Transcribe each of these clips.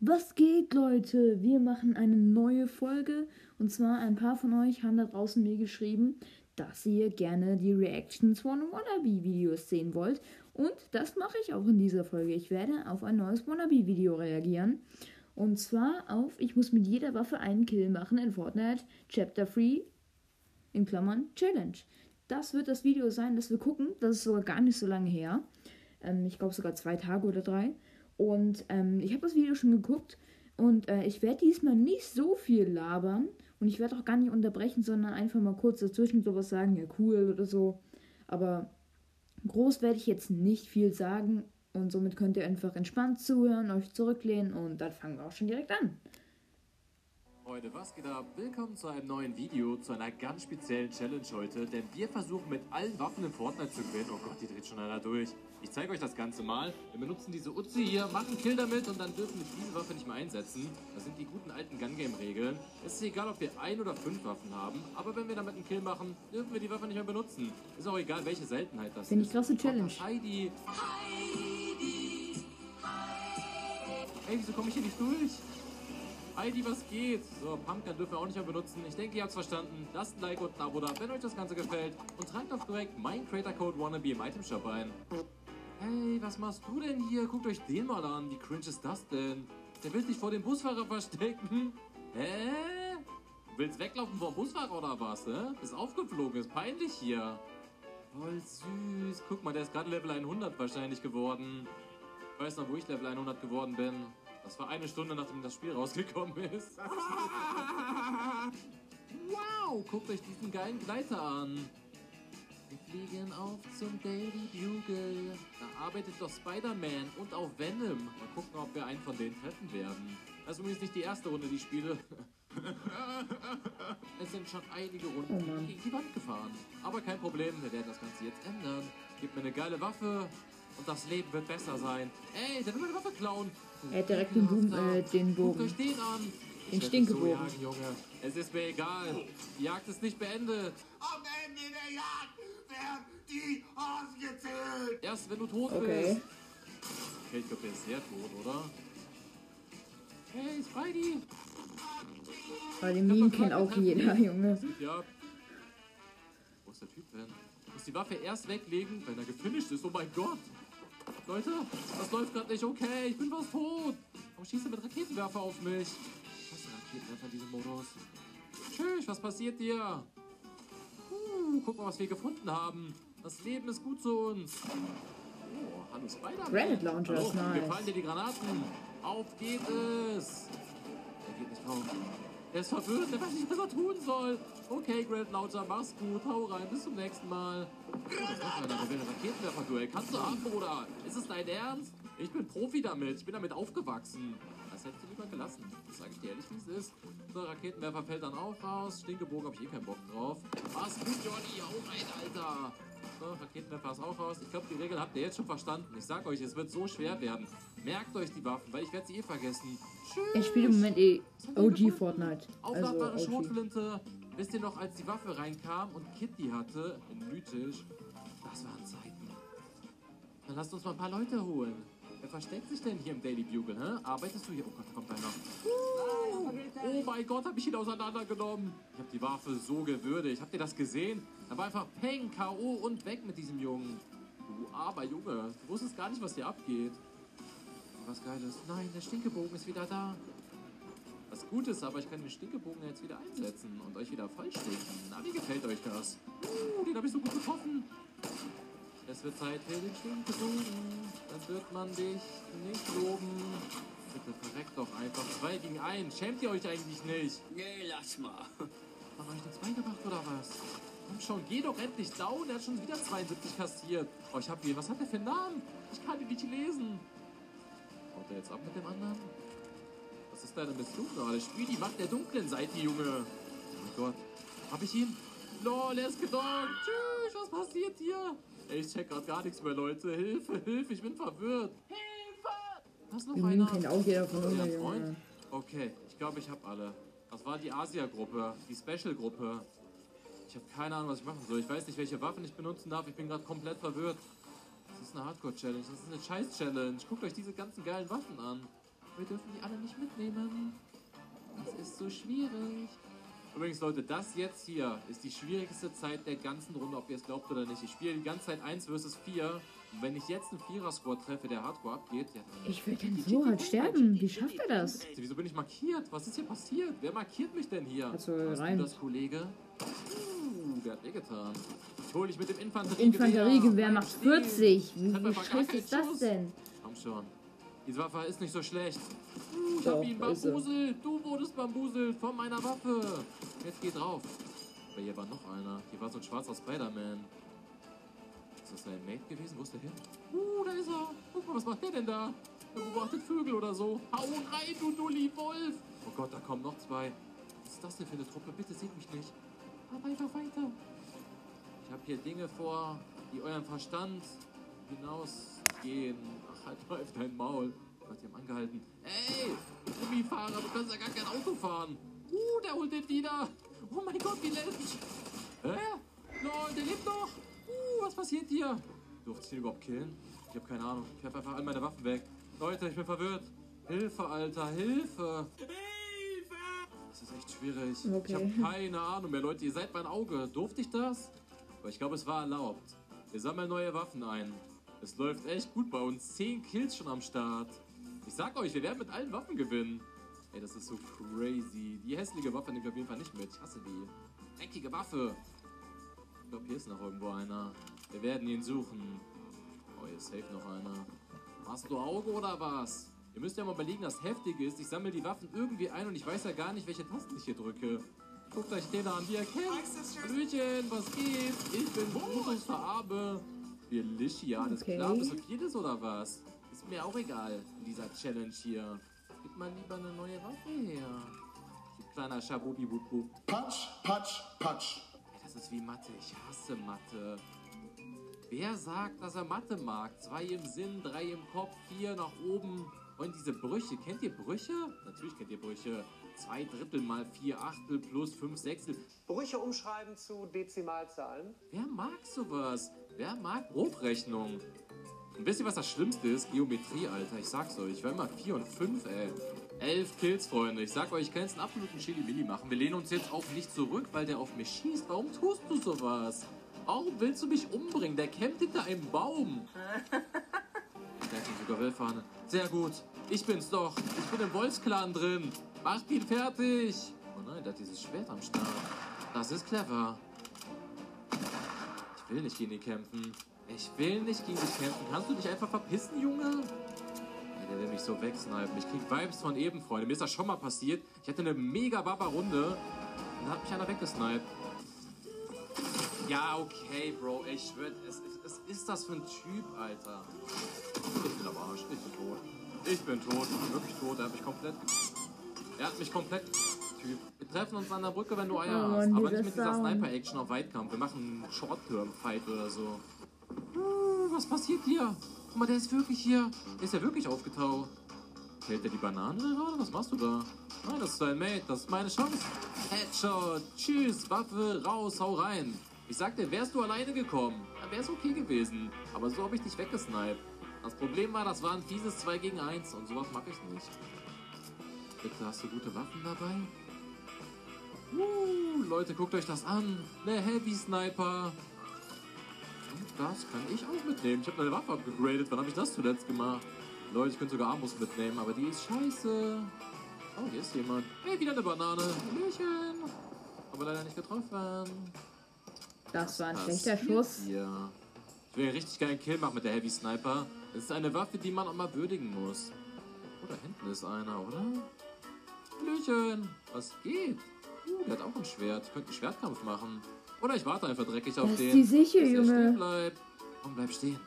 Was geht, Leute? Wir machen eine neue Folge. Und zwar ein paar von euch haben da draußen mir geschrieben, dass ihr gerne die Reactions von Wannabe-Videos sehen wollt. Und das mache ich auch in dieser Folge. Ich werde auf ein neues Wannabe-Video reagieren. Und zwar auf, ich muss mit jeder Waffe einen Kill machen in Fortnite Chapter 3 in Klammern Challenge. Das wird das Video sein, das wir gucken. Das ist sogar gar nicht so lange her. Ähm, ich glaube sogar zwei Tage oder drei. Und ähm, ich habe das Video schon geguckt und äh, ich werde diesmal nicht so viel labern und ich werde auch gar nicht unterbrechen, sondern einfach mal kurz dazwischen sowas sagen, ja cool oder so. Aber groß werde ich jetzt nicht viel sagen und somit könnt ihr einfach entspannt zuhören, euch zurücklehnen und dann fangen wir auch schon direkt an. Leute, was geht ab? Willkommen zu einem neuen Video, zu einer ganz speziellen Challenge heute, denn wir versuchen mit allen Waffen in Fortnite zu gewinnen. Oh Gott, die dreht schon einer durch. Ich zeige euch das Ganze mal. Wir benutzen diese Uzi hier, machen Kill damit und dann dürfen wir diese Waffe nicht mehr einsetzen. Das sind die guten alten Gun-Game-Regeln. Es ist egal, ob wir ein oder fünf Waffen haben, aber wenn wir damit einen Kill machen, dürfen wir die Waffe nicht mehr benutzen. Ist auch egal, welche Seltenheit das Finde ist. ich krasse Challenge. Heidi. Ey, wieso komme ich hier nicht durch? Heidi, was geht? So, Pumpgun dürfen wir auch nicht mehr benutzen. Ich denke, ihr habt es verstanden. Lasst ein Like und ein Abo da, wenn euch das Ganze gefällt. Und tragt auch direkt meinen Creator Code Wannabe im Item Shop ein. Hey, was machst du denn hier? Guckt euch den mal an. Wie cringe ist das denn? Der will sich vor dem Busfahrer verstecken. Hä? Willst weglaufen vom Busfahrer oder was, hä? Ist aufgeflogen, ist peinlich hier. Voll süß. Guck mal, der ist gerade Level 100 wahrscheinlich geworden. Ich weiß noch, wo ich Level 100 geworden bin. Das war eine Stunde, nachdem das Spiel rausgekommen ist. wow, guckt euch diesen geilen Gleiter an. Wir fliegen auf zum Daily Bugle. Da arbeitet doch Spider-Man und auch Venom. Mal gucken, ob wir einen von denen treffen werden. Das ist übrigens nicht die erste Runde, die ich spiele. es sind schon einige Runden Oh gegen die Wand gefahren. Aber kein Problem, wir werden das Ganze jetzt ändern. Gib mir eine geile Waffe und das Leben wird besser sein. Ey, der will meine Waffe klauen. Er hat direkt den, Boom, äh, den Guckt Bogen. euch den an. Den Stinkebogen. So jagen, Junge. Es ist mir egal. Die Jagd ist nicht beendet. Am Ende der Jagd werden die ausgezählt. Erst wenn du tot Okay. bist. Okay, ich glaube, der ist sehr tot, oder? Hey, ist Heidi. Weil den Meme kennt auch jeder, Junge. Ja. Wo ist der Typ denn? Muss die Waffe erst weglegen, wenn er gefinisht ist. Oh mein Gott. Leute, das läuft gerade nicht okay. Ich bin fast tot. Warum schießt er mit Raketenwerfer auf mich? Was ist Raketenwerfer in diesem Modus? Tschüss, was passiert dir? Uh, guck mal, was wir gefunden haben. Das Leben ist gut zu uns. Oh, hallo Spider-Man. Granite Launcher hallo, ist nice. Gefallen dir die Granaten? Auf geht es. Er geht nicht drauf. Er ist verwirrt, er weiß nicht, was er tun soll. Okay, Grand Launcher, mach's gut, hau rein, bis zum nächsten Mal. Der will Raketenwerfer-Duell. Kannst du haben, Bruder? Ist es dein Ernst? Ich bin Profi damit, ich bin damit aufgewachsen. Das hättest du lieber gelassen. Das sage ich dir ehrlich, wie es ist. So, Raketenwerfer fällt dann auch raus. Stinkebogen habe ich eh keinen Bock drauf. Mach's gut, Johnny, hau rein, Alter. So, Raketenwerfer ist auch raus. Ich glaube, die Regeln habt ihr jetzt schon verstanden. Ich sag euch, es wird so schwer werden. Merkt euch die Waffen, weil ich werde sie eh vergessen. Tschüss. Ich spiele im Moment eh OG? Fortnite. Also Aufladbare OG. Schrotflinte. Wisst ihr noch, als die Waffe reinkam und Kitty hatte, in Mythisch, das waren Zeiten. Dann lasst uns mal ein paar Leute holen. Wer versteckt sich denn hier im Daily Bugle, hä? Arbeitest du hier? Oh Gott, da kommt einer. Oh mein Gott, hab ich ihn auseinandergenommen. Ich hab die Waffe so gewürdigt. Habt ihr das gesehen? Da war einfach Peng, K.O. und weg mit diesem Jungen. Du armer Junge. Du wusstest gar nicht, was hier abgeht. Was Geiles. Nein, der Stinkebogen ist wieder da. Was gut ist, aber ich kann den Stinkebogen jetzt wieder einsetzen und euch wieder vollstinken. Na, wie gefällt euch das? Uh, den habe ich so gut getroffen. Es wird Zeit für den Stinkebogen. Dann wird man dich nicht loben. Bitte verreckt doch einfach. Zwei gegen einen. Schämt ihr euch eigentlich nicht? Nee, lass mal. Haben euch nichts beigebracht oder was? Komm schon, geh doch endlich down. Er hat schon wieder 72 kassiert. Oh, ich hab ihn. Was hat der für einen Namen? Ich kann ihn nicht lesen. Haut er jetzt ab mit dem anderen? Was ist deine Mission gerade? Spiel die Macht der dunklen Seite, Junge. Oh mein Gott. Hab ich ihn? Lol, er ist gedockt. Tschüss, was passiert hier? Ey, ich check grad gar nichts mehr, Leute. Hilfe, Hilfe, ich bin verwirrt. Hilfe! Ist noch Den einer. Kennt auch jeder von uns, Ja. Freund? Okay, ich glaube, ich habe alle. Das war die Asia-Gruppe, die Special-Gruppe. Ich habe keine Ahnung, was ich machen soll. Ich weiß nicht, welche Waffen ich benutzen darf. Ich bin gerade komplett verwirrt. Das ist eine Hardcore-Challenge. Das ist eine Scheiß-Challenge. Guckt euch diese ganzen geilen Waffen an. Wir dürfen die alle nicht mitnehmen. Das ist so schwierig. Übrigens, Leute, das jetzt hier ist die schwierigste Zeit der ganzen Runde, ob ihr es glaubt oder nicht. Ich spiele die ganze Zeit 1 vs 4. Und wenn ich jetzt einen Vierer-Squad treffe, der Hardcore abgeht, ja, Ich will denn so hart sterben. Wie schafft er das? Wieso bin ich markiert? Was ist hier passiert? Wer markiert mich denn hier? Also, rein. du das, Kollege? Uh, der hat wehgetan. Ich hol dich mit dem Infanteriegewehr. Infanteriegewehr macht stehen. 40. Wie, wie scheiße ist das denn? Komm schon. Diese Waffe ist nicht so schlecht. Ich hab ihn bambuselt. Du wurdest bambuselt von meiner Waffe. Jetzt geh drauf. Aber hier war noch einer. Hier war so ein schwarzer Spider-Man. Ist das sein Mate gewesen? Wo ist der hin? Uh, da ist er. Guck mal, was macht der denn da? Er beobachtet Vögel oder so. Hau rein, du Nulli Wolf. Oh Gott, da kommen noch zwei. Was ist das denn für eine Truppe? Bitte seht mich nicht. Aber einfach weiter. Ich habe hier Dinge vor, die euren Verstand hinausgehen. Ach, halt mal auf dein Maul. Gott, die haben angehalten. Ey, Gummifahrer, du kannst ja gar kein Auto fahren. Uh, der holt den wieder. Oh mein Gott, wie letztlich. Hä? Lol, der lebt noch. Uh, was passiert hier? Durfte ich den überhaupt killen? Ich habe keine Ahnung. Ich werfe einfach all meine Waffen weg. Leute, ich bin verwirrt. Hilfe, Alter, Hilfe. Das ist echt schwierig. Okay. Ich habe keine Ahnung mehr, Leute. Ihr seid mein Auge. Durfte ich das? Aber ich glaube, es war erlaubt. Wir sammeln neue Waffen ein. Es läuft echt gut bei uns. Zehn Kills schon am Start. Ich sag euch, wir werden mit allen Waffen gewinnen. Ey, das ist so crazy. Die hässliche Waffe nehme ich auf jeden Fall nicht mit. Ich hasse die. Dreckige Waffe. Ich glaube, hier ist noch irgendwo einer. Wir werden ihn suchen. Oh, hier ist safe noch einer. Hast du Auge oder was? Ihr müsst ja mal überlegen, das Heftige ist, ich sammle die Waffen irgendwie ein und ich weiß ja gar nicht, welche Tasten ich hier drücke. Guckt euch den an, wie er kennt. Hallöchen, was geht? Ich bin Brutus Verabe. Wir Lishi, alles Okay. klar. Bist du viertes oder was? Ist mir auch egal in dieser Challenge hier. Gib mal lieber eine neue Waffe her. Du kleiner Schabubi-Bub-Bub. Patsch, patsch, patsch. Das ist wie Mathe. Ich hasse Mathe. Wer sagt, dass er Mathe mag? Zwei im Sinn, drei im Kopf, vier nach oben. Und diese Brüche. Kennt ihr Brüche? Natürlich kennt ihr Brüche. Zwei Drittel mal vier Achtel plus fünf Sechstel. Brüche umschreiben zu Dezimalzahlen. Wer mag sowas? Wer mag Hochrechnung? Und wisst ihr, was das Schlimmste ist? Geometrie, Alter. Ich sag's euch. Ich war immer 4 und 5, ey. 11 Kills, Freunde. Ich sag euch, ich kann jetzt einen absoluten Chili-Milli machen. Wir lehnen uns jetzt auch nicht zurück, weil der auf mich schießt. Warum tust du sowas? Warum willst du mich umbringen? Der kämpft hinter einem Baum. Der hat sogar Wellfahne. Sehr gut. Ich bin's doch. Ich bin im Wolfsklan drin. Macht ihn fertig. Oh nein, der hat dieses Schwert am Start. Das ist clever. Ich will nicht gegen ihn kämpfen. Ich will nicht gegen dich kämpfen. Kannst du dich einfach verpissen, Junge? Der will mich so wegsnipen. Ich krieg Vibes von eben, Freunde. Mir ist das schon mal passiert. Ich hatte eine mega Baba-Runde. Und da hat mich einer weggesniped. Ja, okay, Bro. Ich schwör, es, es ist das für ein Typ, Alter. Ich bin am Arsch. Ich bin tot. Ich bin tot. Ich bin wirklich tot. Er hat mich komplett... Er hat mich komplett... Typ. Wir treffen uns an der Brücke, wenn du Eier Oh hast. Aber nicht mit dieser. Sniper-Action auf Weitkampf. Wir machen einen Short-Term-Fight oder so. Uh, was passiert hier? Guck mal, der ist wirklich hier. Der ist ja wirklich aufgetaucht. Hält der die Banane gerade? Was machst du da? Nein, das ist dein Mate. Das ist meine Chance. Headshot. Tschüss. Waffe raus. Hau rein. Ich sagte, wärst du alleine gekommen, dann wär's okay gewesen. Aber so habe ich dich weggesniped. Das Problem war, das war ein fieses 2 gegen 1 und sowas mag ich nicht. Bitte, hast du gute Waffen dabei? Uh, Leute, guckt euch das an. Ne Heavy Sniper. Und das kann ich auch mitnehmen. Ich habe meine Waffe abgegradet. Wann habe ich das zuletzt gemacht? Leute, ich könnte sogar Armbrust mitnehmen, aber die ist scheiße. Oh, hier ist jemand. Hey, wieder eine Banane. Hallöchen. Aber leider nicht getroffen. Das war ein schlechter Schuss. Hier? Ich will richtig geilen Kill machen mit der Heavy Sniper. Es ist eine Waffe, die man auch mal würdigen muss. Oh, da hinten ist einer, oder? Hallöchen. Was geht? Der hat auch ein Schwert. Ich könnte einen Schwertkampf machen. Oder ich warte einfach dreckig auf Das ist den. die Siche, bis Junge. stehen bleibt. Komm, bleib stehen.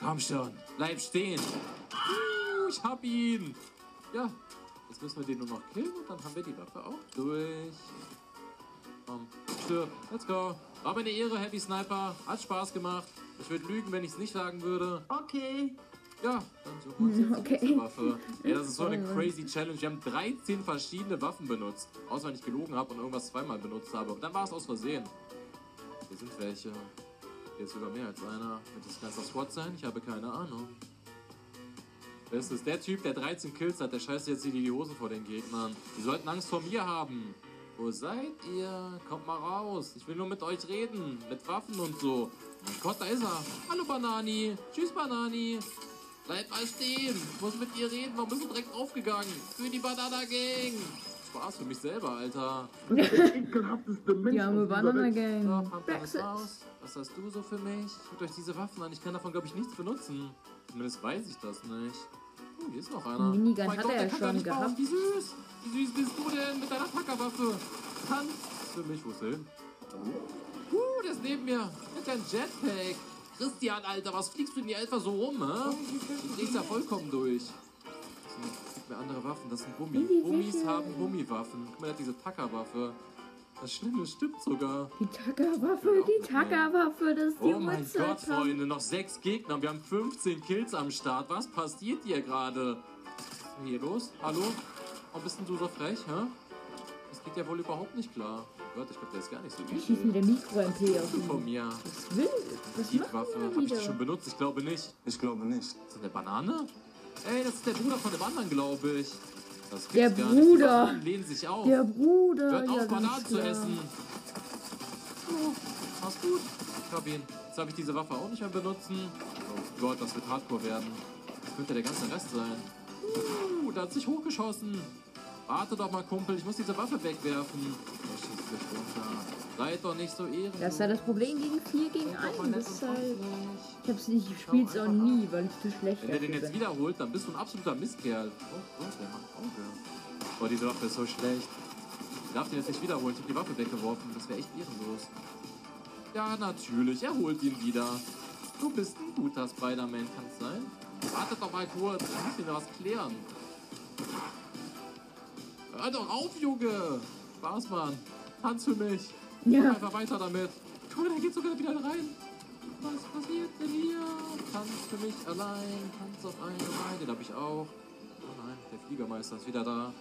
Komm schon. Bleib stehen. Uh, ich hab ihn. Ja. Jetzt müssen wir den nur noch killen und dann haben wir die Waffe auch durch. Komm, stirb. Let's go. War mir eine Ehre, Heavy Sniper. Hat Spaß gemacht. Ich würde lügen, wenn ich es nicht sagen würde. Okay. Ja, dann suchen wir uns jetzt Okay. die Waffe. Ey, das ist so eine crazy Challenge. Wir haben 13 verschiedene Waffen benutzt. Außer wenn ich gelogen habe und irgendwas zweimal benutzt habe. Und dann war es aus Versehen. Hier sind welche. Hier ist sogar mehr als einer. Wird das ganze SWAT sein? Ich habe keine Ahnung. Das ist der Typ, der 13 Kills hat, der scheißt jetzt hier die Hosen vor den Gegnern. Die sollten Angst vor mir haben. Wo seid ihr? Kommt mal raus. Ich will nur mit euch reden. Mit Waffen und so. Mein Gott, da ist er. Hallo Banani. Tschüss Banani. Bleib mal stehen. Ich muss mit dir reden. Warum bist du direkt aufgegangen? Für die Banana Gang. Spaß für mich selber, Alter. Ekelhafteste Mensch Die arme Banana Welt. So, Gang. kommt was Brexit. raus? Was hast du so für mich? Guckt euch diese Waffen an. Ich kann davon, glaube ich, nichts benutzen. Zumindest weiß ich das nicht. Oh, hier ist noch einer. Minigun oh hat Gott, er der ja schon nicht bauen. gehabt. Wie süß. Wie süß bist du denn mit deiner Packerwaffe? Tanz für mich. Wo ist er hin? Uh, der ist neben mir. Mit deinem Jetpack. Christian, Alter, was fliegst du denn hier einfach so rum, hä? Du drehst ja vollkommen durch. So, mir andere Waffen. Das sind Gummi. Gummis haben Gummiwaffen. Guck mal, der hat diese Tackerwaffe. Das Schlimme stimmt sogar. Die Tackerwaffe, die Tackerwaffe, das ist die Oh mein Gott, Uhrzeit. Freunde, noch sechs Gegner. Wir haben 15 Kills am Start. Was passiert hier gerade? Was ist denn hier los? Hallo? Warum bist denn du so frech, hä? Das geht ja wohl überhaupt nicht klar. Gott, ich glaube, der ist gar nicht so Ich schieße mit der Mikro-MP auf Von mir. Was will? Was Die Waffe. Habe ich die wieder? schon benutzt? Ich glaube nicht. Ich glaube nicht. Ist das eine Banane? Ey, das ist der Bruder von dem anderen, glaube ich. Das gibt's Der gar nicht. Die Bruder. Bananen lehnen sich auf. Der Bruder, Hört ja, auf, ganz Bananen zu essen. Oh, mach's gut. Ich hab ihn. Jetzt habe ich diese Waffe auch nicht mehr benutzen. Oh Gott, das wird Hardcore werden. Das könnte der ganze Rest sein. Uh, da hat sich hochgeschossen. Warte doch mal, Kumpel. Ich muss diese Waffe wegwerfen. Oh. Seid doch nicht so ehrenlos. Das ist ja das Problem gegen 4 gegen Seid doch mal 1. nett Das ist halt, ich hab's nicht, ich spiel's auch nie, weil ich zu schlecht Wenn der den jetzt bin. wiederholt, dann bist du ein absoluter Mistkerl. Oh Gott, der macht Auge. Boah, diese Waffe ist so schlecht. Ich darf den jetzt nicht wiederholen. Ich hab die Waffe weggeworfen. Das wäre echt ehrenlos. Ja, natürlich. Er holt ihn wieder. Du bist ein guter Spider-Man, kann's sein? Wartet doch mal kurz. Ich muss dir was klären. Hör doch auf, Junge. Spaß, Mann. Tanz für mich. Ja. Einfach weiter damit. Guck mal, der geht sogar wieder rein. Was passiert denn hier? Tanz für mich allein. Tanz auf eine Reihe. Den hab ich auch. Oh nein, der Fliegermeister ist wieder da.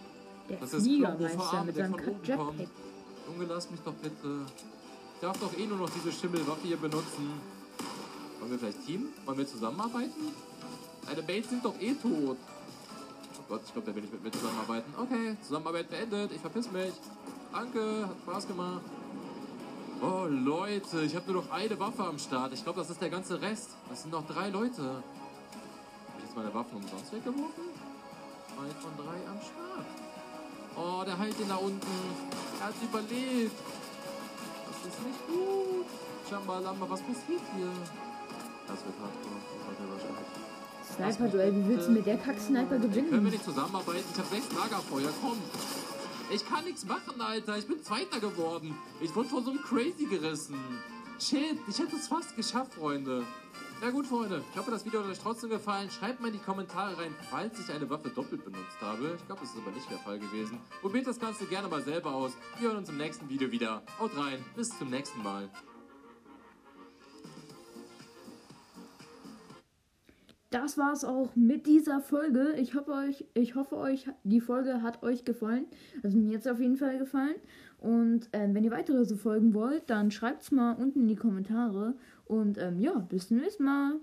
Der Das ist Fliegermeister mit der seinem von oben Jetpack. kommt. Junge, lass mich doch bitte. Ich darf doch eh nur noch diese Schimmelwaffe hier benutzen. Wollen wir vielleicht Team? Wollen wir zusammenarbeiten? Deine Mates sind doch eh tot. Oh Gott, ich glaube, der will nicht mit mir zusammenarbeiten. Okay, Zusammenarbeit beendet. Ich verpiss mich. Danke, hat Spaß gemacht. Oh Leute, ich habe nur noch eine Waffe am Start. Ich glaube, das ist der ganze Rest. Das sind noch drei Leute. Habe ich jetzt meine Waffen umsonst weggeworfen? Zwei von drei am Start. Oh, der heilt ihn da unten. Er hat überlebt. Das ist nicht gut. Chambalamba, was passiert hier? Das wird hardcore. Das wird wahrscheinlich. Sniper-Duell, wie willst du mit der Kack-Sniper Können wir gewinnen? nicht zusammenarbeiten? Ich habe sechs Lagerfeuer, komm. Ich kann nichts machen, Alter. Ich bin Zweiter geworden. Ich wurde von so einem Crazy gerissen. Shit, ich hätte es fast geschafft, Freunde. Ja gut, Freunde. Ich hoffe, das Video hat euch trotzdem gefallen. Schreibt mal in die Kommentare rein, falls ich eine Waffe doppelt benutzt habe. Ich glaube, das ist aber nicht der Fall gewesen. Probiert das Ganze gerne mal selber aus. Wir hören uns im nächsten Video wieder. Haut rein. Bis zum nächsten Mal. Das war's auch mit dieser Folge. Ich hoffe euch, ich hoffe euch, die Folge hat euch gefallen. Also mir jetzt auf jeden Fall gefallen. Und ähm, wenn ihr weitere so Folgen wollt, dann schreibt's mal unten in die Kommentare. Und ähm, ja, bis zum nächsten Mal.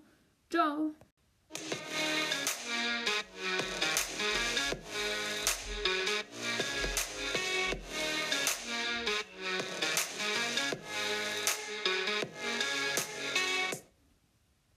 Ciao.